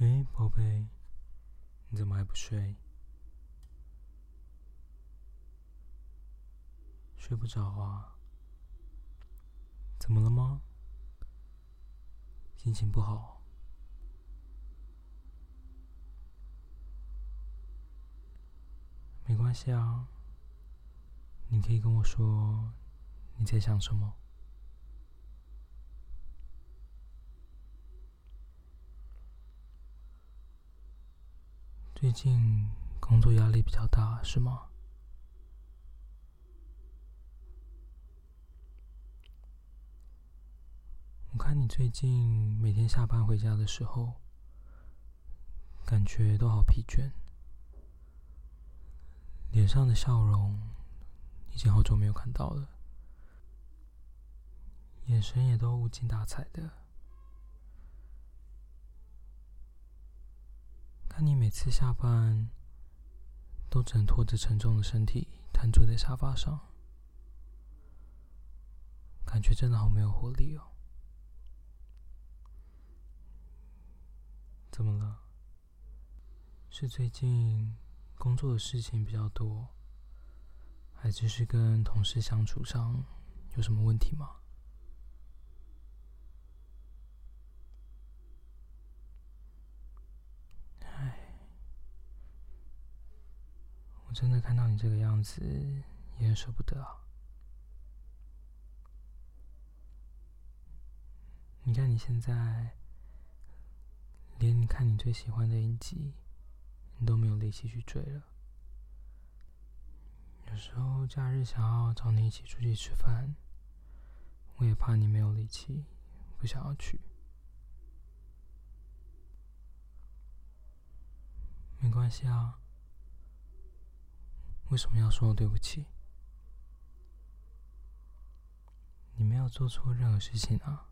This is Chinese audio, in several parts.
哎，宝贝，你怎么还不睡？睡不着啊？怎么了吗？心情不好？没关系啊，你可以跟我说你在想什么。最近工作压力比较大，是吗？我看你最近每天下班回家的时候，感觉都好疲倦，脸上的笑容已经好久没有看到了，眼神也都无精打采的。看你每次下班，都只能拖着沉重的身体瘫坐在沙发上，感觉真的好没有活力哦。怎么了？是最近工作的事情比较多，还是是跟同事相处上有什么问题吗？我真的看到你这个样子，也很舍不得啊。你看你现在，连你看你最喜欢的影集，你都没有力气去追了。有时候假日想要找你一起出去吃饭，我也怕你没有力气，不想要去。没关系啊。为什么要说对不起？你没有做错任何事情啊！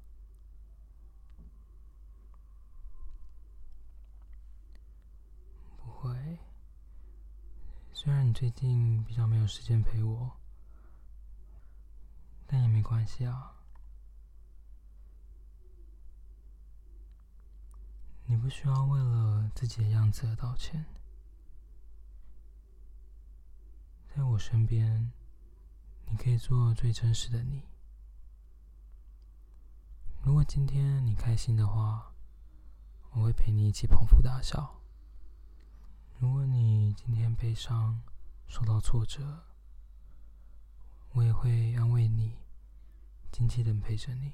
不会，虽然你最近比较没有时间陪我，但也没关系啊。你不需要为了自己的样子而道歉。在我身边，你可以做最真实的你。如果今天你开心的话，我会陪你一起捧腹大笑；如果你今天悲伤、受到挫折，我也会安慰你，静静的陪着你。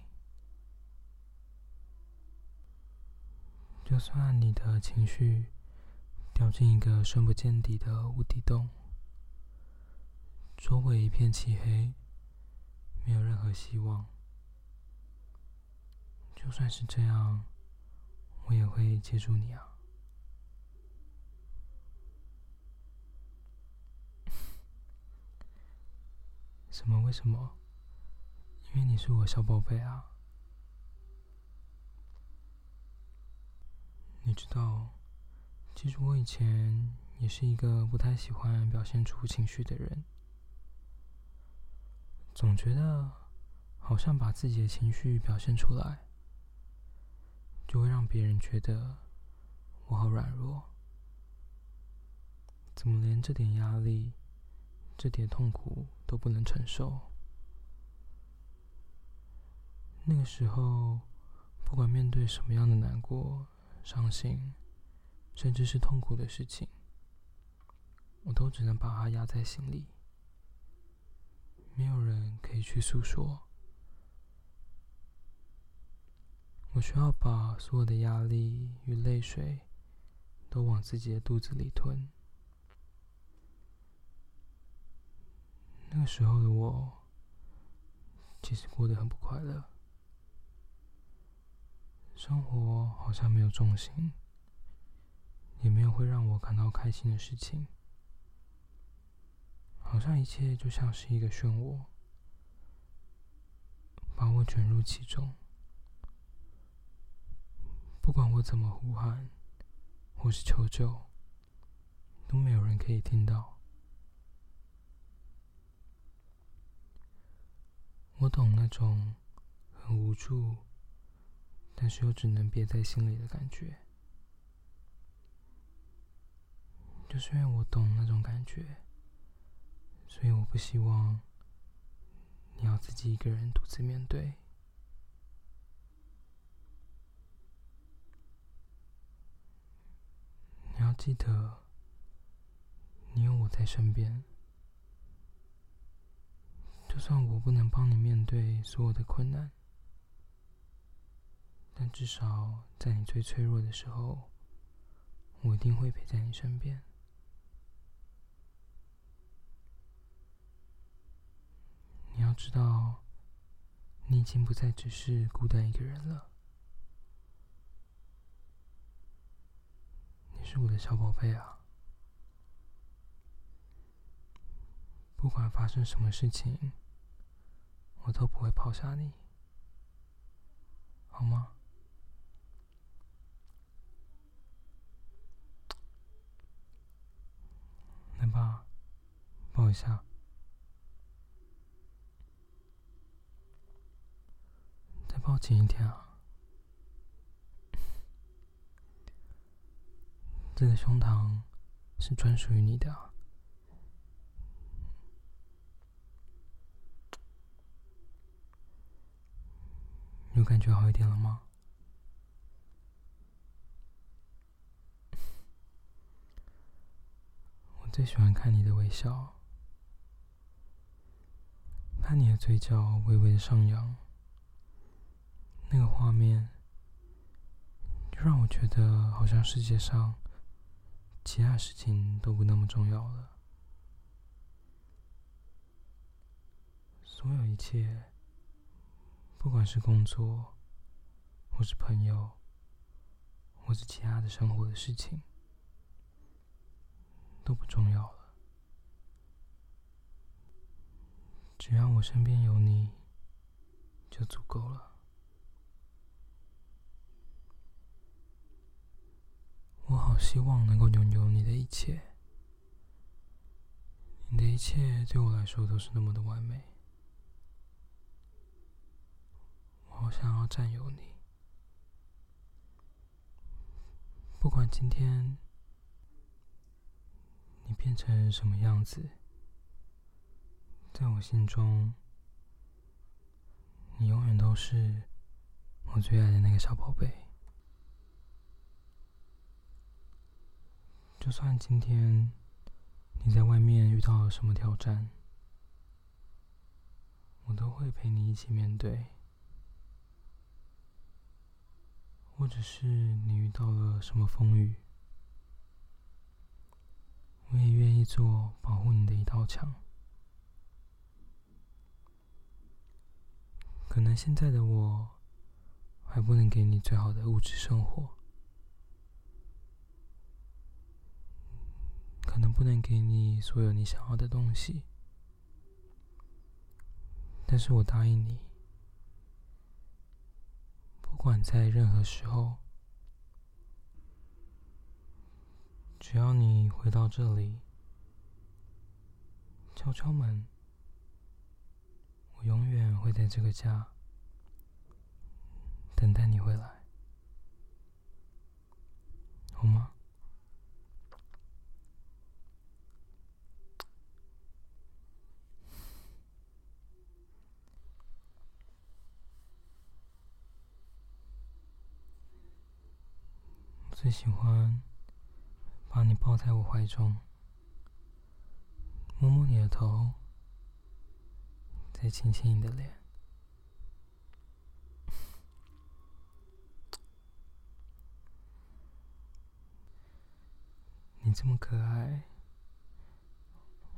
就算你的情绪掉进一个深不见底的无底洞。周围一片漆黑，没有任何希望。就算是这样，我也会接住你啊！什么？为什么？因为你是我小宝贝啊！你知道，其实我以前也是一个不太喜欢表现出情绪的人。总觉得好像把自己的情绪表现出来，就会让别人觉得我好软弱。怎么连这点压力、这点痛苦都不能承受？那个时候，不管面对什么样的难过、伤心，甚至是痛苦的事情，我都只能把它压在心里。没有人可以去诉说，我需要把所有的压力与泪水都往自己的肚子里吞。那个时候的我，其实过得很不快乐，生活好像没有重心，也没有会让我感到开心的事情。好像一切就像是一个漩涡，把我卷入其中。不管我怎么呼喊，或是求救，都没有人可以听到。我懂那种很无助，但是又只能憋在心里的感觉。就是因为我懂那种感觉，所以我不希望你要自己一个人独自面对。你要记得，你有我在身边。就算我不能帮你面对所有的困难，但至少在你最脆弱的时候，我一定会陪在你身边。你要知道，你已经不再只是孤单一个人了。你是我的小宝贝啊！不管发生什么事情。我都不会抛下你，好吗？来吧，抱一下，再抱紧一点啊！这个胸膛是专属于你的啊。有感觉好一点了吗？我最喜欢看你的微笑，看你的嘴角微微的上扬，那个画面就让我觉得好像世界上其他事情都不那么重要了，所有一切。不管是工作，或是朋友，或是其他的生活的事情，都不重要了。只要我身边有你，就足够了。我好希望能够拥有你的一切，你的一切对我来说都是那么的完美。我好想要占有你，不管今天你变成什么样子，在我心中，你永远都是我最爱的那个小宝贝。就算今天你在外面遇到了什么挑战，我都会陪你一起面对。或者是你遇到了什么风雨，我也愿意做保护你的一道墙。可能现在的我还不能给你最好的物质生活，可能不能给你所有你想要的东西，但是我答应你。不管在任何时候，只要你回到这里，敲敲门，我永远会在这个家等待你回来，好吗？最喜欢把你抱在我怀中，摸摸你的头，再亲亲你的脸。你这么可爱，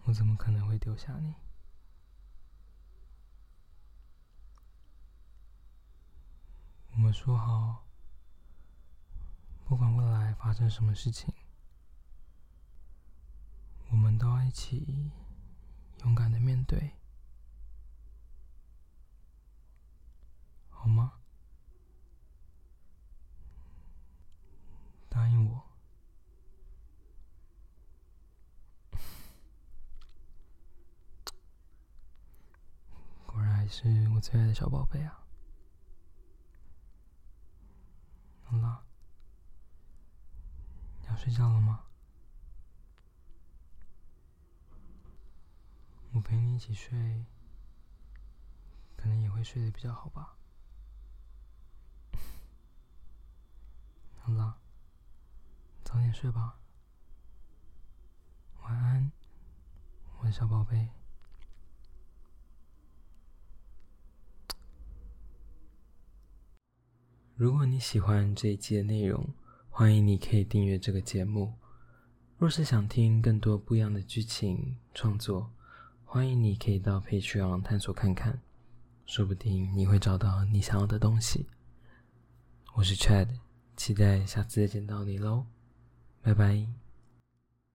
我怎么可能会丢下你？我们说好。不管未来发生什么事情，我们都要一起勇敢的面对，好吗？答应我，果然还是我最爱的小宝贝啊！好了。睡觉了吗？陪你一一起睡，可能也会睡得比较好吧。好了，早点睡吧，晚安，我的小宝贝。如果你喜欢这一期的内容，欢迎你可以订阅这个节目。若是想听更多不一样的剧情创作，欢迎你可以到 Patreon 探索看看，说不定你会找到你想要的东西。我是 Chad，期待下次再见到你喽，拜拜。